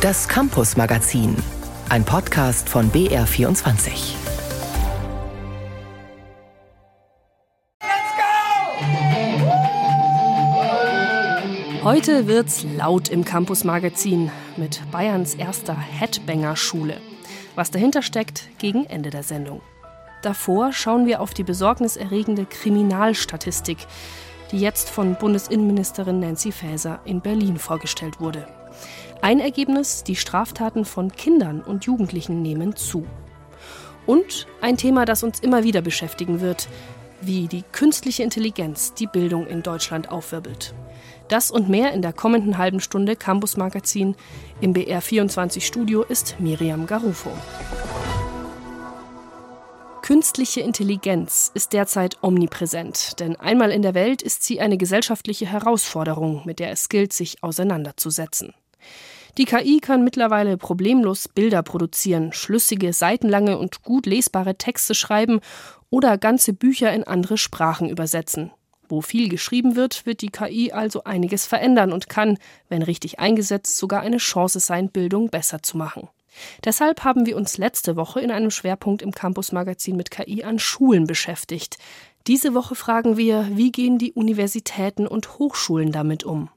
Das Campus Magazin, ein Podcast von BR24. Heute wird's laut im Campus Magazin mit Bayerns erster Headbanger Schule. Was dahinter steckt, gegen Ende der Sendung. Davor schauen wir auf die besorgniserregende Kriminalstatistik, die jetzt von Bundesinnenministerin Nancy Faeser in Berlin vorgestellt wurde. Ein Ergebnis, die Straftaten von Kindern und Jugendlichen nehmen zu. Und ein Thema, das uns immer wieder beschäftigen wird, wie die künstliche Intelligenz die Bildung in Deutschland aufwirbelt. Das und mehr in der kommenden halben Stunde Campus Magazin. Im BR24 Studio ist Miriam Garufo. Künstliche Intelligenz ist derzeit omnipräsent, denn einmal in der Welt ist sie eine gesellschaftliche Herausforderung, mit der es gilt, sich auseinanderzusetzen. Die KI kann mittlerweile problemlos Bilder produzieren, schlüssige, seitenlange und gut lesbare Texte schreiben oder ganze Bücher in andere Sprachen übersetzen. Wo viel geschrieben wird, wird die KI also einiges verändern und kann, wenn richtig eingesetzt, sogar eine Chance sein, Bildung besser zu machen. Deshalb haben wir uns letzte Woche in einem Schwerpunkt im Campus Magazin mit KI an Schulen beschäftigt. Diese Woche fragen wir, wie gehen die Universitäten und Hochschulen damit um?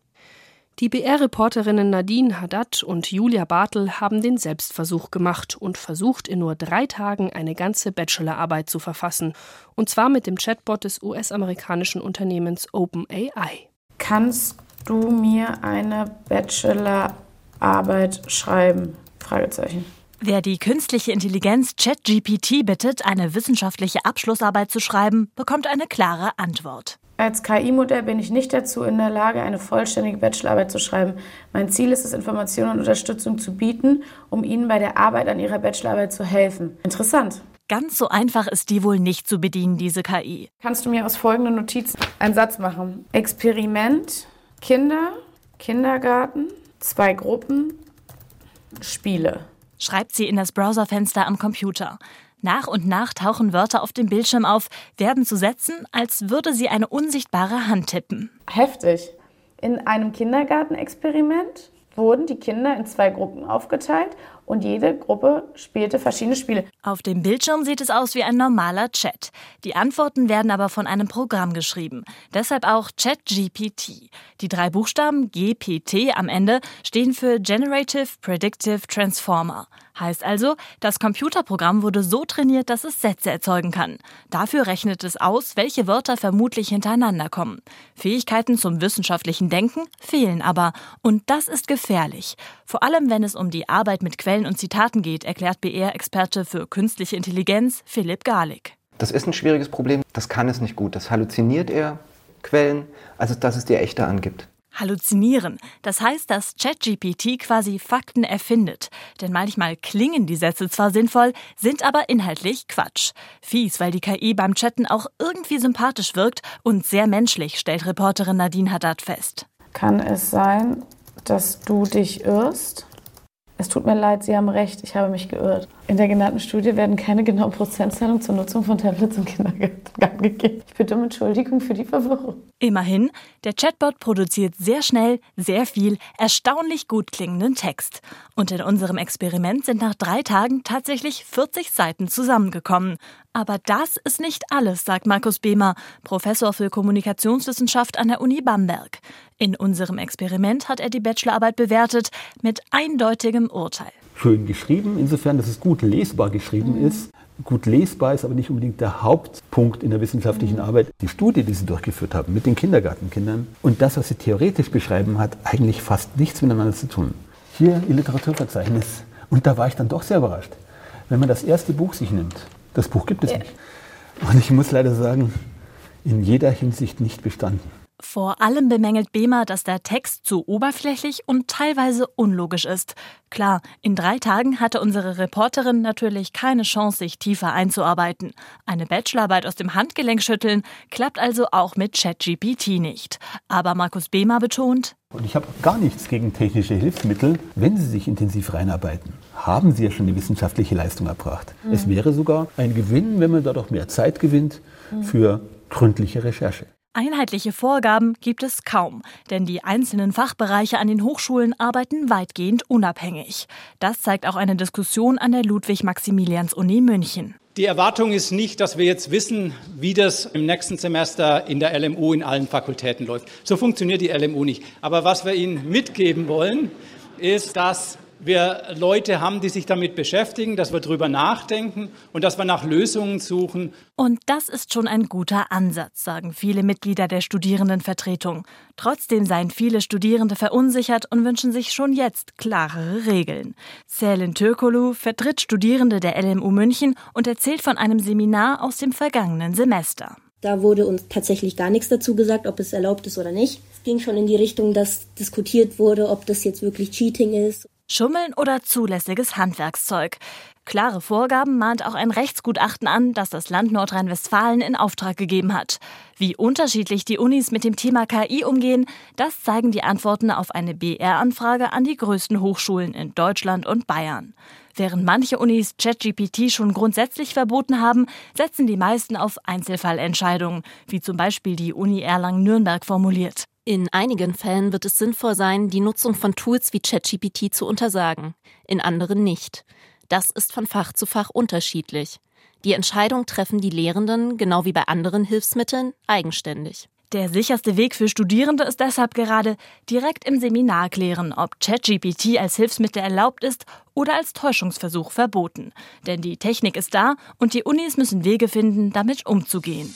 Die BR-Reporterinnen Nadine Haddad und Julia Bartel haben den Selbstversuch gemacht und versucht, in nur drei Tagen eine ganze Bachelorarbeit zu verfassen. Und zwar mit dem Chatbot des US-amerikanischen Unternehmens OpenAI. Kannst du mir eine Bachelorarbeit schreiben? Fragezeichen. Wer die künstliche Intelligenz ChatGPT bittet, eine wissenschaftliche Abschlussarbeit zu schreiben, bekommt eine klare Antwort. Als KI-Modell bin ich nicht dazu in der Lage, eine vollständige Bachelorarbeit zu schreiben. Mein Ziel ist es, Informationen und Unterstützung zu bieten, um Ihnen bei der Arbeit an Ihrer Bachelorarbeit zu helfen. Interessant. Ganz so einfach ist die wohl nicht zu bedienen, diese KI. Kannst du mir aus folgenden Notizen einen Satz machen? Experiment, Kinder, Kindergarten, zwei Gruppen, Spiele. Schreibt sie in das Browserfenster am Computer. Nach und nach tauchen Wörter auf dem Bildschirm auf, werden zu Sätzen, als würde sie eine unsichtbare Hand tippen. Heftig. In einem Kindergartenexperiment wurden die Kinder in zwei Gruppen aufgeteilt und jede Gruppe spielte verschiedene Spiele. Auf dem Bildschirm sieht es aus wie ein normaler Chat. Die Antworten werden aber von einem Programm geschrieben. Deshalb auch ChatGPT. Die drei Buchstaben GPT am Ende stehen für Generative Predictive Transformer. Heißt also, das Computerprogramm wurde so trainiert, dass es Sätze erzeugen kann. Dafür rechnet es aus, welche Wörter vermutlich hintereinander kommen. Fähigkeiten zum wissenschaftlichen Denken fehlen aber. Und das ist gefährlich. Vor allem, wenn es um die Arbeit mit Quellen und Zitaten geht, erklärt BR-Experte für künstliche Intelligenz Philipp Garlig. Das ist ein schwieriges Problem. Das kann es nicht gut. Das halluziniert eher Quellen, als dass es dir echte angibt. Halluzinieren. Das heißt, dass ChatGPT quasi Fakten erfindet. Denn manchmal klingen die Sätze zwar sinnvoll, sind aber inhaltlich Quatsch. Fies, weil die KI beim Chatten auch irgendwie sympathisch wirkt und sehr menschlich, stellt Reporterin Nadine Haddad fest. Kann es sein, dass du dich irrst? Es tut mir leid, Sie haben recht, ich habe mich geirrt. In der genannten Studie werden keine genauen Prozentzahlungen zur Nutzung von Tablets im Kindergarten gegeben. Ich bitte um Entschuldigung für die Verwirrung. Immerhin, der Chatbot produziert sehr schnell, sehr viel, erstaunlich gut klingenden Text. Und in unserem Experiment sind nach drei Tagen tatsächlich 40 Seiten zusammengekommen. Aber das ist nicht alles, sagt Markus Behmer, Professor für Kommunikationswissenschaft an der Uni Bamberg. In unserem Experiment hat er die Bachelorarbeit bewertet mit eindeutigem Urteil. Schön geschrieben, insofern, dass es gut lesbar geschrieben mhm. ist. Gut lesbar ist aber nicht unbedingt der Hauptpunkt in der wissenschaftlichen mhm. Arbeit. Die Studie, die sie durchgeführt haben mit den Kindergartenkindern und das, was sie theoretisch beschreiben, hat eigentlich fast nichts miteinander zu tun. Hier ihr Literaturverzeichnis. Und da war ich dann doch sehr überrascht. Wenn man das erste Buch sich nimmt, das Buch gibt es ja. nicht. Und ich muss leider sagen, in jeder Hinsicht nicht bestanden. Vor allem bemängelt Behmer, dass der Text zu oberflächlich und teilweise unlogisch ist. Klar, in drei Tagen hatte unsere Reporterin natürlich keine Chance, sich tiefer einzuarbeiten. Eine Bachelorarbeit aus dem Handgelenk schütteln klappt also auch mit ChatGPT nicht. Aber Markus Behmer betont, und ich habe gar nichts gegen technische Hilfsmittel, wenn Sie sich intensiv reinarbeiten. Haben Sie ja schon eine wissenschaftliche Leistung erbracht. Mhm. Es wäre sogar ein Gewinn, wenn man dadurch mehr Zeit gewinnt für gründliche Recherche. Einheitliche Vorgaben gibt es kaum, denn die einzelnen Fachbereiche an den Hochschulen arbeiten weitgehend unabhängig. Das zeigt auch eine Diskussion an der Ludwig-Maximilians-Uni München. Die Erwartung ist nicht, dass wir jetzt wissen, wie das im nächsten Semester in der LMU in allen Fakultäten läuft. So funktioniert die LMU nicht. Aber was wir Ihnen mitgeben wollen, ist, dass wir Leute haben, die sich damit beschäftigen, dass wir darüber nachdenken und dass wir nach Lösungen suchen. Und das ist schon ein guter Ansatz, sagen viele Mitglieder der Studierendenvertretung. Trotzdem seien viele Studierende verunsichert und wünschen sich schon jetzt klarere Regeln. Selin Türkolu vertritt Studierende der LMU München und erzählt von einem Seminar aus dem vergangenen Semester. Da wurde uns tatsächlich gar nichts dazu gesagt, ob es erlaubt ist oder nicht. Es ging schon in die Richtung, dass diskutiert wurde, ob das jetzt wirklich Cheating ist. Schummeln oder zulässiges Handwerkszeug. Klare Vorgaben mahnt auch ein Rechtsgutachten an, das das Land Nordrhein-Westfalen in Auftrag gegeben hat. Wie unterschiedlich die Unis mit dem Thema KI umgehen, das zeigen die Antworten auf eine BR-Anfrage an die größten Hochschulen in Deutschland und Bayern. Während manche Unis ChatGPT schon grundsätzlich verboten haben, setzen die meisten auf Einzelfallentscheidungen, wie zum Beispiel die Uni Erlangen-Nürnberg formuliert. In einigen Fällen wird es sinnvoll sein, die Nutzung von Tools wie ChatGPT zu untersagen, in anderen nicht. Das ist von Fach zu Fach unterschiedlich. Die Entscheidung treffen die Lehrenden, genau wie bei anderen Hilfsmitteln, eigenständig. Der sicherste Weg für Studierende ist deshalb gerade direkt im Seminar klären, ob ChatGPT als Hilfsmittel erlaubt ist oder als Täuschungsversuch verboten. Denn die Technik ist da und die Unis müssen Wege finden, damit umzugehen.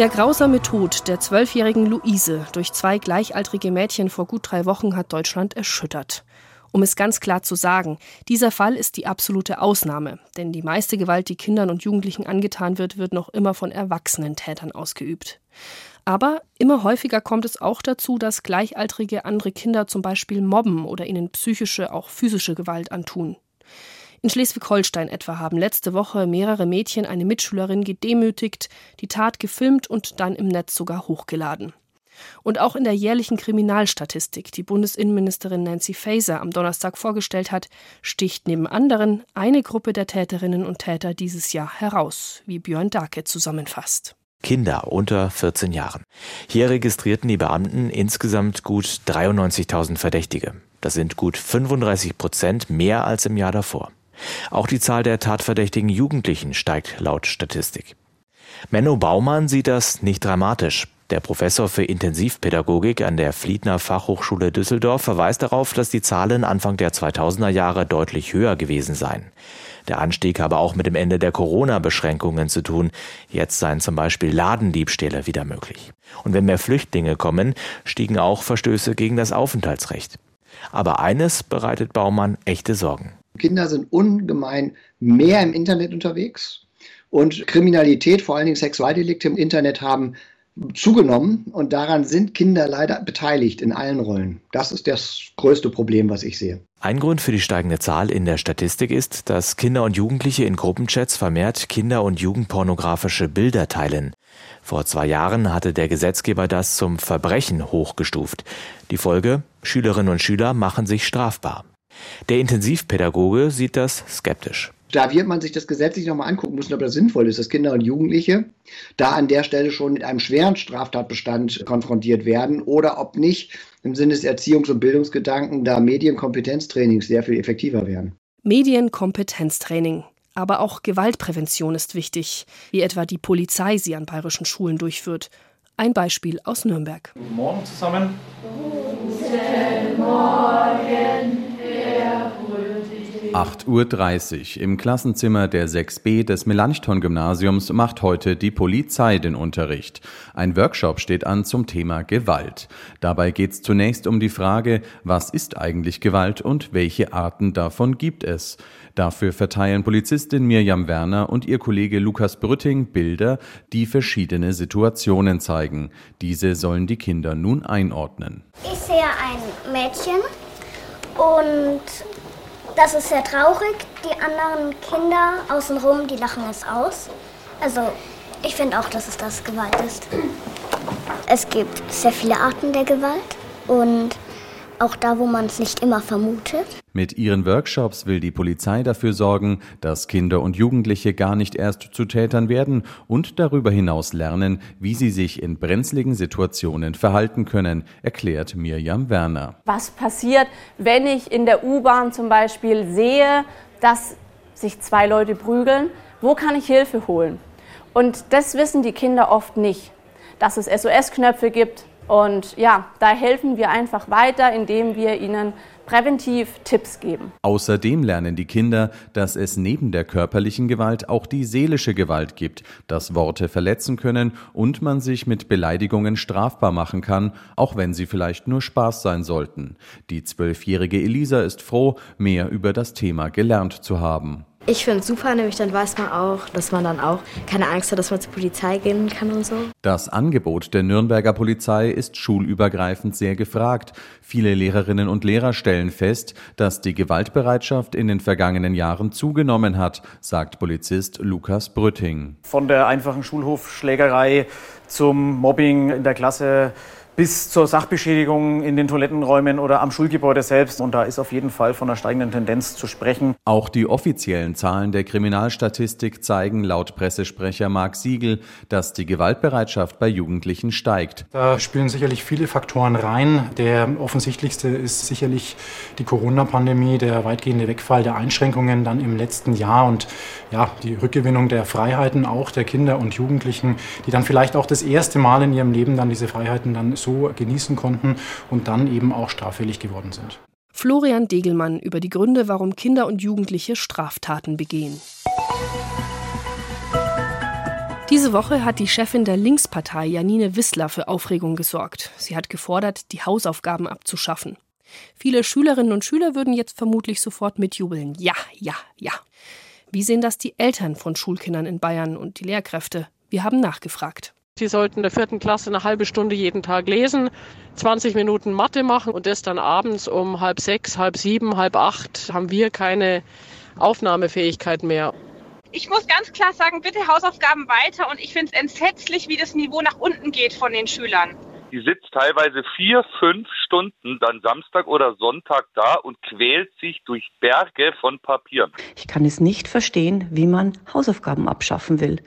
Der grausame Tod der zwölfjährigen Luise durch zwei gleichaltrige Mädchen vor gut drei Wochen hat Deutschland erschüttert. Um es ganz klar zu sagen, dieser Fall ist die absolute Ausnahme, denn die meiste Gewalt, die Kindern und Jugendlichen angetan wird, wird noch immer von erwachsenen Tätern ausgeübt. Aber immer häufiger kommt es auch dazu, dass Gleichaltrige andere Kinder zum Beispiel mobben oder ihnen psychische, auch physische Gewalt antun. In Schleswig-Holstein etwa haben letzte Woche mehrere Mädchen eine Mitschülerin gedemütigt, die Tat gefilmt und dann im Netz sogar hochgeladen. Und auch in der jährlichen Kriminalstatistik, die Bundesinnenministerin Nancy Faeser am Donnerstag vorgestellt hat, sticht neben anderen eine Gruppe der Täterinnen und Täter dieses Jahr heraus, wie Björn Dake zusammenfasst. Kinder unter 14 Jahren. Hier registrierten die Beamten insgesamt gut 93.000 Verdächtige. Das sind gut 35 Prozent mehr als im Jahr davor. Auch die Zahl der tatverdächtigen Jugendlichen steigt laut Statistik. Menno Baumann sieht das nicht dramatisch. Der Professor für Intensivpädagogik an der Fliedner Fachhochschule Düsseldorf verweist darauf, dass die Zahlen Anfang der 2000er Jahre deutlich höher gewesen seien. Der Anstieg habe auch mit dem Ende der Corona-Beschränkungen zu tun. Jetzt seien zum Beispiel Ladendiebstähle wieder möglich. Und wenn mehr Flüchtlinge kommen, stiegen auch Verstöße gegen das Aufenthaltsrecht. Aber eines bereitet Baumann echte Sorgen. Kinder sind ungemein mehr im Internet unterwegs und Kriminalität, vor allen Dingen Sexualdelikte im Internet haben zugenommen und daran sind Kinder leider beteiligt in allen Rollen. Das ist das größte Problem, was ich sehe. Ein Grund für die steigende Zahl in der Statistik ist, dass Kinder und Jugendliche in Gruppenchats vermehrt Kinder- und Jugendpornografische Bilder teilen. Vor zwei Jahren hatte der Gesetzgeber das zum Verbrechen hochgestuft. Die Folge? Schülerinnen und Schüler machen sich strafbar. Der Intensivpädagoge sieht das skeptisch. Da wird man sich das gesetzlich nochmal angucken müssen, ob das sinnvoll ist, dass Kinder und Jugendliche da an der Stelle schon mit einem schweren Straftatbestand konfrontiert werden oder ob nicht im Sinne des Erziehungs- und Bildungsgedanken da Medienkompetenztrainings sehr viel effektiver werden. Medienkompetenztraining. Aber auch Gewaltprävention ist wichtig, wie etwa die Polizei sie an bayerischen Schulen durchführt. Ein Beispiel aus Nürnberg. Guten Morgen zusammen. Guten Morgen. 8.30 Uhr im Klassenzimmer der 6b des Melanchthon-Gymnasiums macht heute die Polizei den Unterricht. Ein Workshop steht an zum Thema Gewalt. Dabei geht es zunächst um die Frage, was ist eigentlich Gewalt und welche Arten davon gibt es. Dafür verteilen Polizistin Mirjam Werner und ihr Kollege Lukas Brütting Bilder, die verschiedene Situationen zeigen. Diese sollen die Kinder nun einordnen. Ich sehe ein Mädchen und das ist sehr traurig. Die anderen Kinder außenrum, die lachen es aus. Also ich finde auch, dass es das Gewalt ist. Es gibt sehr viele Arten der Gewalt und auch da, wo man es nicht immer vermutet. Mit ihren Workshops will die Polizei dafür sorgen, dass Kinder und Jugendliche gar nicht erst zu Tätern werden und darüber hinaus lernen, wie sie sich in brenzligen Situationen verhalten können, erklärt Mirjam Werner. Was passiert, wenn ich in der U-Bahn zum Beispiel sehe, dass sich zwei Leute prügeln? Wo kann ich Hilfe holen? Und das wissen die Kinder oft nicht, dass es SOS-Knöpfe gibt. Und ja, da helfen wir einfach weiter, indem wir ihnen präventiv Tipps geben. Außerdem lernen die Kinder, dass es neben der körperlichen Gewalt auch die seelische Gewalt gibt, dass Worte verletzen können und man sich mit Beleidigungen strafbar machen kann, auch wenn sie vielleicht nur Spaß sein sollten. Die zwölfjährige Elisa ist froh, mehr über das Thema gelernt zu haben. Ich finde es super, nämlich dann weiß man auch, dass man dann auch keine Angst hat, dass man zur Polizei gehen kann und so. Das Angebot der Nürnberger Polizei ist schulübergreifend sehr gefragt. Viele Lehrerinnen und Lehrer stellen fest, dass die Gewaltbereitschaft in den vergangenen Jahren zugenommen hat, sagt Polizist Lukas Brütting. Von der einfachen Schulhofschlägerei zum Mobbing in der Klasse bis zur Sachbeschädigung in den Toilettenräumen oder am Schulgebäude selbst. Und da ist auf jeden Fall von einer steigenden Tendenz zu sprechen. Auch die offiziellen Zahlen der Kriminalstatistik zeigen laut Pressesprecher Marc Siegel, dass die Gewaltbereitschaft bei Jugendlichen steigt. Da spielen sicherlich viele Faktoren rein. Der offensichtlichste ist sicherlich die Corona-Pandemie, der weitgehende Wegfall der Einschränkungen dann im letzten Jahr und ja, die Rückgewinnung der Freiheiten auch der Kinder und Jugendlichen, die dann vielleicht auch das erste Mal in ihrem Leben dann diese Freiheiten dann so genießen konnten und dann eben auch straffällig geworden sind. Florian Degelmann über die Gründe, warum Kinder und Jugendliche Straftaten begehen. Diese Woche hat die Chefin der Linkspartei Janine Wissler für Aufregung gesorgt. Sie hat gefordert, die Hausaufgaben abzuschaffen. Viele Schülerinnen und Schüler würden jetzt vermutlich sofort mitjubeln. Ja, ja, ja. Wie sehen das die Eltern von Schulkindern in Bayern und die Lehrkräfte? Wir haben nachgefragt. Sie sollten in der vierten Klasse eine halbe Stunde jeden Tag lesen, 20 Minuten Mathe machen und das dann abends um halb sechs, halb sieben, halb acht haben wir keine Aufnahmefähigkeit mehr. Ich muss ganz klar sagen, bitte Hausaufgaben weiter und ich finde es entsetzlich, wie das Niveau nach unten geht von den Schülern. Die sitzt teilweise vier, fünf Stunden dann Samstag oder Sonntag da und quält sich durch Berge von Papieren. Ich kann es nicht verstehen, wie man Hausaufgaben abschaffen will.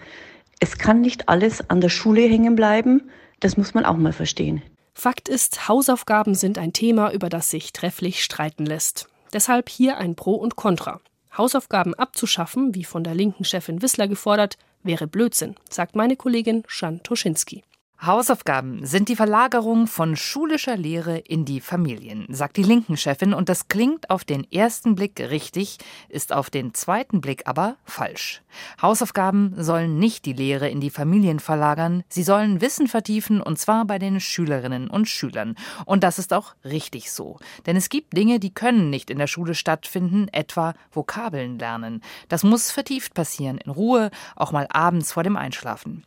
Es kann nicht alles an der Schule hängen bleiben. Das muss man auch mal verstehen. Fakt ist, Hausaufgaben sind ein Thema, über das sich trefflich streiten lässt. Deshalb hier ein Pro und Contra. Hausaufgaben abzuschaffen, wie von der linken Chefin Wissler gefordert, wäre Blödsinn, sagt meine Kollegin Jan Toschinski. Hausaufgaben sind die Verlagerung von schulischer Lehre in die Familien, sagt die linken Chefin, und das klingt auf den ersten Blick richtig, ist auf den zweiten Blick aber falsch. Hausaufgaben sollen nicht die Lehre in die Familien verlagern, sie sollen Wissen vertiefen, und zwar bei den Schülerinnen und Schülern. Und das ist auch richtig so. Denn es gibt Dinge, die können nicht in der Schule stattfinden, etwa Vokabeln lernen. Das muss vertieft passieren, in Ruhe, auch mal abends vor dem Einschlafen.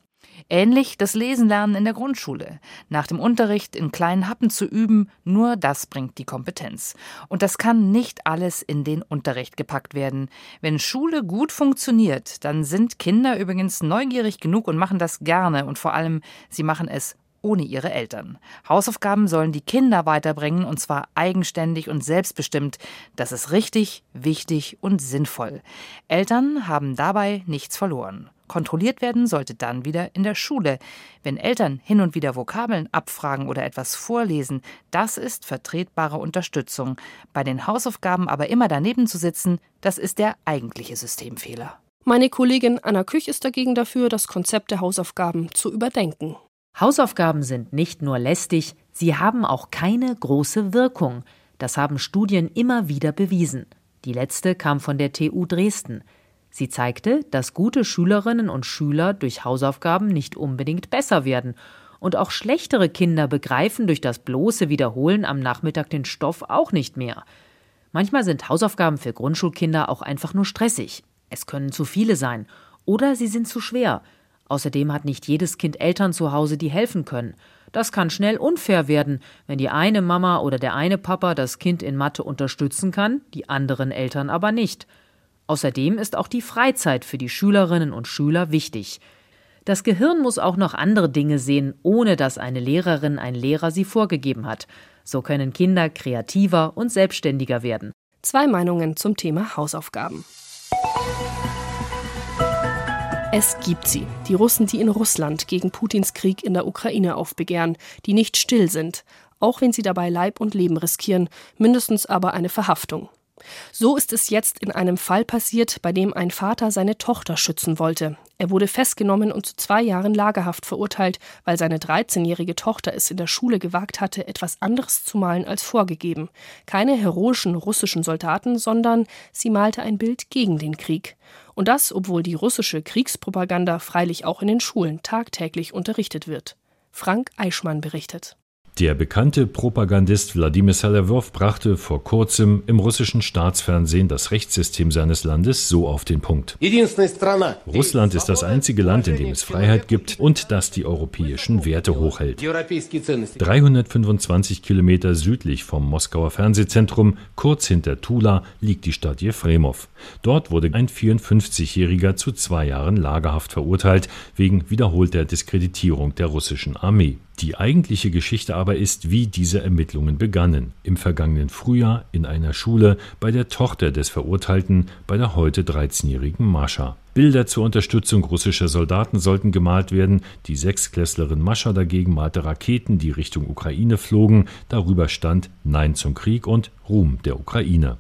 Ähnlich das Lesen lernen in der Grundschule. Nach dem Unterricht in kleinen Happen zu üben, nur das bringt die Kompetenz. Und das kann nicht alles in den Unterricht gepackt werden. Wenn Schule gut funktioniert, dann sind Kinder übrigens neugierig genug und machen das gerne und vor allem, sie machen es ohne ihre Eltern. Hausaufgaben sollen die Kinder weiterbringen und zwar eigenständig und selbstbestimmt. Das ist richtig, wichtig und sinnvoll. Eltern haben dabei nichts verloren. Kontrolliert werden sollte dann wieder in der Schule. Wenn Eltern hin und wieder Vokabeln abfragen oder etwas vorlesen, das ist vertretbare Unterstützung. Bei den Hausaufgaben aber immer daneben zu sitzen, das ist der eigentliche Systemfehler. Meine Kollegin Anna Küch ist dagegen dafür, das Konzept der Hausaufgaben zu überdenken. Hausaufgaben sind nicht nur lästig, sie haben auch keine große Wirkung. Das haben Studien immer wieder bewiesen. Die letzte kam von der TU Dresden. Sie zeigte, dass gute Schülerinnen und Schüler durch Hausaufgaben nicht unbedingt besser werden. Und auch schlechtere Kinder begreifen durch das bloße Wiederholen am Nachmittag den Stoff auch nicht mehr. Manchmal sind Hausaufgaben für Grundschulkinder auch einfach nur stressig. Es können zu viele sein. Oder sie sind zu schwer. Außerdem hat nicht jedes Kind Eltern zu Hause, die helfen können. Das kann schnell unfair werden, wenn die eine Mama oder der eine Papa das Kind in Mathe unterstützen kann, die anderen Eltern aber nicht. Außerdem ist auch die Freizeit für die Schülerinnen und Schüler wichtig. Das Gehirn muss auch noch andere Dinge sehen, ohne dass eine Lehrerin, ein Lehrer sie vorgegeben hat. So können Kinder kreativer und selbstständiger werden. Zwei Meinungen zum Thema Hausaufgaben. Es gibt sie, die Russen, die in Russland gegen Putins Krieg in der Ukraine aufbegehren, die nicht still sind, auch wenn sie dabei Leib und Leben riskieren, mindestens aber eine Verhaftung. So ist es jetzt in einem Fall passiert, bei dem ein Vater seine Tochter schützen wollte. Er wurde festgenommen und zu zwei Jahren Lagerhaft verurteilt, weil seine 13-jährige Tochter es in der Schule gewagt hatte, etwas anderes zu malen als vorgegeben. Keine heroischen russischen Soldaten, sondern sie malte ein Bild gegen den Krieg. Und das, obwohl die russische Kriegspropaganda freilich auch in den Schulen tagtäglich unterrichtet wird. Frank Eichmann berichtet. Der bekannte Propagandist Wladimir Salewow brachte vor kurzem im russischen Staatsfernsehen das Rechtssystem seines Landes so auf den Punkt. Russland ist das einzige Land, in dem es Freiheit gibt und das die europäischen Werte hochhält. 325 Kilometer südlich vom Moskauer Fernsehzentrum, kurz hinter Tula, liegt die Stadt Jefremov. Dort wurde ein 54-Jähriger zu zwei Jahren Lagerhaft verurteilt wegen wiederholter Diskreditierung der russischen Armee. Die eigentliche Geschichte aber ist, wie diese Ermittlungen begannen. Im vergangenen Frühjahr in einer Schule bei der Tochter des Verurteilten, bei der heute 13-jährigen Mascha. Bilder zur Unterstützung russischer Soldaten sollten gemalt werden. Die Sechsklässlerin Mascha dagegen malte Raketen, die Richtung Ukraine flogen. Darüber stand Nein zum Krieg und Ruhm der Ukraine.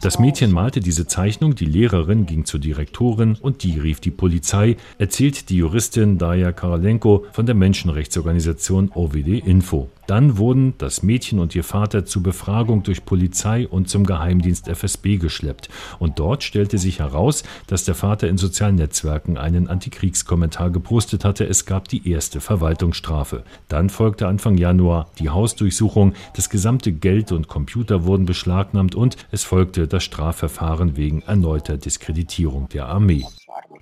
Das Mädchen malte diese Zeichnung, die Lehrerin ging zur Direktorin und die rief die Polizei, erzählt die Juristin Daya Karalenko von der Menschenrechtsorganisation OWD Info. Dann wurden das Mädchen und ihr Vater zur Befragung durch Polizei und zum Geheimdienst FSB geschleppt. Und dort stellte sich heraus, dass der Vater in sozialen Netzwerken einen Antikriegskommentar gepostet hatte. Es gab die erste Verwaltungsstrafe. Dann folgte Anfang Januar die Hausdurchsuchung. Das gesamte Geld und Computer wurden beschlagnahmt und es folgte das Strafverfahren wegen erneuter Diskreditierung der Armee.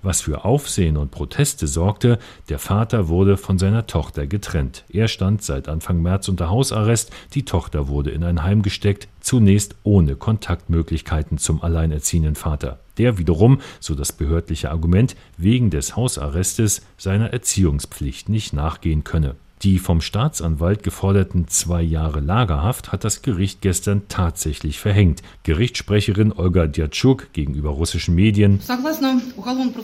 Was für Aufsehen und Proteste sorgte, der Vater wurde von seiner Tochter getrennt. Er stand seit Anfang März unter Hausarrest, die Tochter wurde in ein Heim gesteckt, zunächst ohne Kontaktmöglichkeiten zum alleinerziehenden Vater. Der wiederum, so das behördliche Argument, wegen des Hausarrestes seiner Erziehungspflicht nicht nachgehen könne. Die vom Staatsanwalt geforderten zwei Jahre Lagerhaft hat das Gericht gestern tatsächlich verhängt. Gerichtssprecherin Olga Djatschuk gegenüber russischen Medien.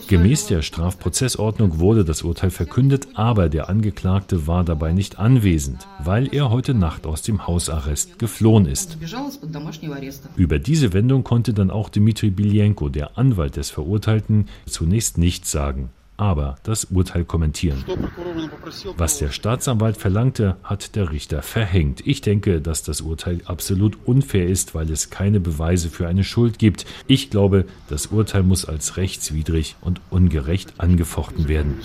Gemäß der Strafprozessordnung wurde das Urteil verkündet, aber der Angeklagte war dabei nicht anwesend, weil er heute Nacht aus dem Hausarrest geflohen ist. Über diese Wendung konnte dann auch Dmitri Biljenko, der Anwalt des Verurteilten, zunächst nichts sagen aber das Urteil kommentieren. Was der Staatsanwalt verlangte, hat der Richter verhängt. Ich denke, dass das Urteil absolut unfair ist, weil es keine Beweise für eine Schuld gibt. Ich glaube, das Urteil muss als rechtswidrig und ungerecht angefochten werden.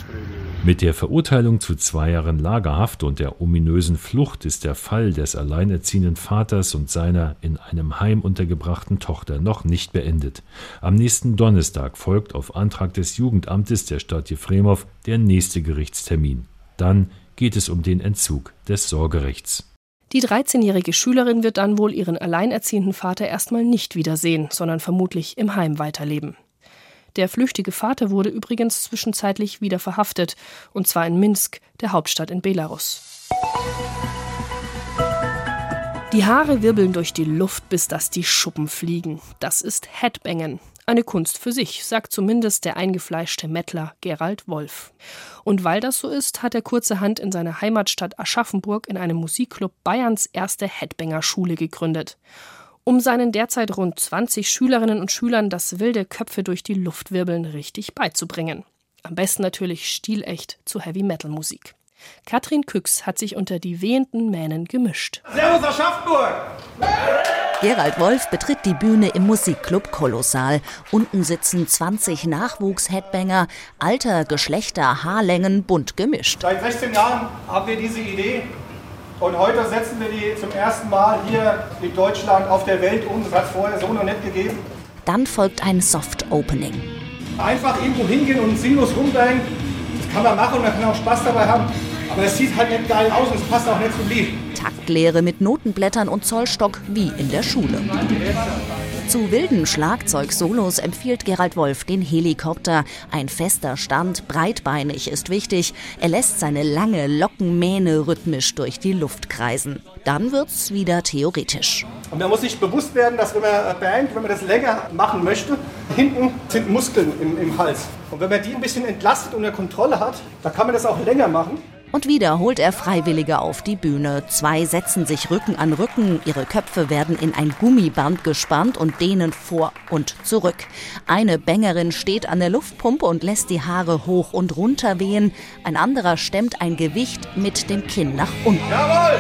Mit der Verurteilung zu zwei Jahren Lagerhaft und der ominösen Flucht ist der Fall des alleinerziehenden Vaters und seiner in einem Heim untergebrachten Tochter noch nicht beendet. Am nächsten Donnerstag folgt auf Antrag des Jugendamtes der Stadt Jefremov der nächste Gerichtstermin. Dann geht es um den Entzug des Sorgerechts. Die 13-jährige Schülerin wird dann wohl ihren alleinerziehenden Vater erstmal nicht wiedersehen, sondern vermutlich im Heim weiterleben. Der flüchtige Vater wurde übrigens zwischenzeitlich wieder verhaftet, und zwar in Minsk, der Hauptstadt in Belarus. Die Haare wirbeln durch die Luft, bis dass die Schuppen fliegen. Das ist Headbangen. Eine Kunst für sich, sagt zumindest der eingefleischte Mettler Gerald Wolf. Und weil das so ist, hat er kurzerhand in seiner Heimatstadt Aschaffenburg in einem Musikclub Bayerns erste Headbanger-Schule gegründet um seinen derzeit rund 20 Schülerinnen und Schülern das wilde Köpfe durch die Luft wirbeln richtig beizubringen. Am besten natürlich stilecht zu Heavy-Metal-Musik. Katrin Küx hat sich unter die wehenden Mähnen gemischt. Servus Aschaffenburg! Gerald Wolf betritt die Bühne im Musikclub Kolossal. Unten sitzen 20 Nachwuchs-Headbanger, Alter, Geschlechter, Haarlängen bunt gemischt. Seit 16 Jahren haben wir diese Idee und heute setzen wir die zum ersten Mal hier in Deutschland auf der Welt um. Das hat es vorher so noch nicht gegeben. Dann folgt ein Soft Opening. Einfach irgendwo hingehen und sinnlos rumdrehen, das kann man machen und man kann auch Spaß dabei haben. Aber es sieht halt nicht geil aus und es passt auch nicht zum Lied. Taktlehre mit Notenblättern und Zollstock wie in der Schule. Zu wilden Schlagzeug-Solos empfiehlt Gerald Wolf den Helikopter. Ein fester Stand, breitbeinig ist wichtig. Er lässt seine lange Lockenmähne rhythmisch durch die Luft kreisen. Dann wird's wieder theoretisch. Und man muss sich bewusst werden, dass wenn man Band, wenn man das länger machen möchte, hinten sind Muskeln im, im Hals. Und wenn man die ein bisschen entlastet und unter Kontrolle hat, dann kann man das auch länger machen. Und wieder holt er Freiwillige auf die Bühne. Zwei setzen sich Rücken an Rücken, ihre Köpfe werden in ein Gummiband gespannt und dehnen vor und zurück. Eine Bängerin steht an der Luftpumpe und lässt die Haare hoch und runter wehen. Ein anderer stemmt ein Gewicht mit dem Kinn nach unten. Jawohl!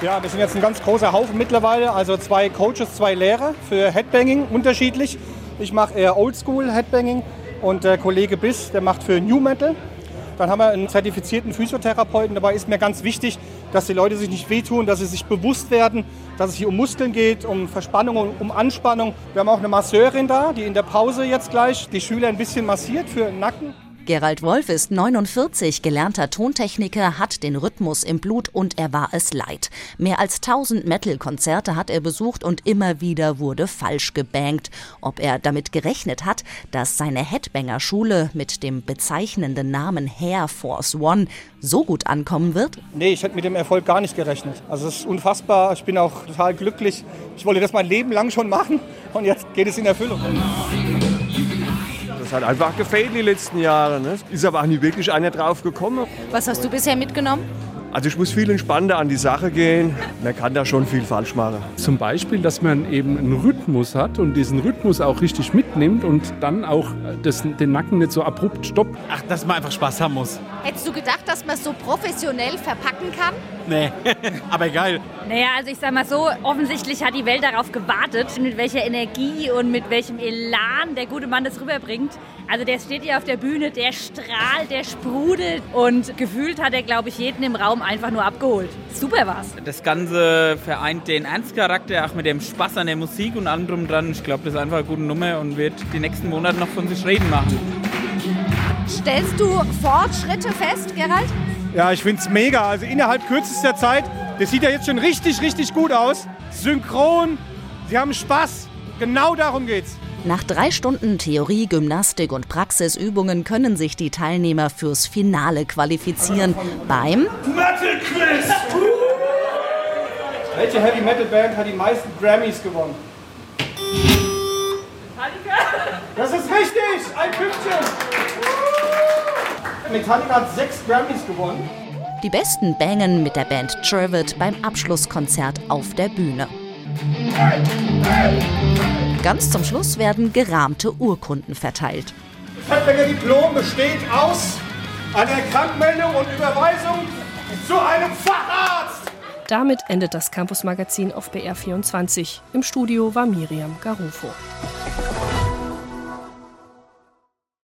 Ja, wir sind jetzt ein ganz großer Haufen mittlerweile, also zwei Coaches, zwei Lehrer für Headbanging unterschiedlich. Ich mache eher Oldschool Headbanging und der Kollege Biss, der macht für New Metal. Dann haben wir einen zertifizierten Physiotherapeuten. Dabei ist mir ganz wichtig, dass die Leute sich nicht wehtun, dass sie sich bewusst werden, dass es hier um Muskeln geht, um Verspannung, um Anspannung. Wir haben auch eine Masseurin da, die in der Pause jetzt gleich die Schüler ein bisschen massiert für den Nacken. Gerald Wolf ist 49, gelernter Tontechniker, hat den Rhythmus im Blut und er war es leid. Mehr als 1000 Metal-Konzerte hat er besucht und immer wieder wurde falsch gebankt. Ob er damit gerechnet hat, dass seine Headbanger-Schule mit dem bezeichnenden Namen Hair Force One so gut ankommen wird? Nee, ich hätte mit dem Erfolg gar nicht gerechnet. Also es ist unfassbar. Ich bin auch total glücklich. Ich wollte das mein Leben lang schon machen und jetzt geht es in Erfüllung. Das hat einfach gefällt die letzten Jahre. Ne? Ist aber auch nie wirklich einer drauf gekommen. Was hast du bisher mitgenommen? Also ich muss viel entspannter an die Sache gehen. Man kann da schon viel falsch machen. Zum Beispiel, dass man eben einen Rhythmus hat und diesen Rhythmus auch richtig mitnimmt und dann auch das, den Nacken nicht so abrupt stoppt. Ach, dass man einfach Spaß haben muss. Hättest du gedacht, dass man es so professionell verpacken kann? Nee, aber geil. Naja, also ich sag mal so, offensichtlich hat die Welt darauf gewartet, mit welcher Energie und mit welchem Elan der gute Mann das rüberbringt. Also der steht hier auf der Bühne, der strahlt, der sprudelt und gefühlt hat er, glaube ich, jeden im Raum einfach nur abgeholt. Super war's. Das Ganze vereint den Ernstcharakter auch mit dem Spaß an der Musik und allem drum dran. Ich glaube, das ist einfach eine gute Nummer und wird die nächsten Monate noch von sich reden machen. Stellst du Fortschritte fest, Gerald? Ja, ich finde es mega. Also innerhalb kürzester Zeit, das sieht ja jetzt schon richtig, richtig gut aus. Synchron, sie haben Spaß. Genau darum geht's. Nach drei Stunden Theorie, Gymnastik und Praxisübungen können sich die Teilnehmer fürs Finale qualifizieren beim Metal Quiz! Welche Heavy Metal Band hat die meisten Grammys gewonnen? Das ist richtig! Ein Pünktchen! Metallica hat sechs Grammys gewonnen. Die besten bangen mit der Band Trivet beim Abschlusskonzert auf der Bühne. Ganz zum Schluss werden gerahmte Urkunden verteilt. Das Diplom besteht aus einer Krankmeldung und Überweisung zu einem Facharzt. Damit endet das Campus Magazin auf BR24. Im Studio war Miriam Garufo.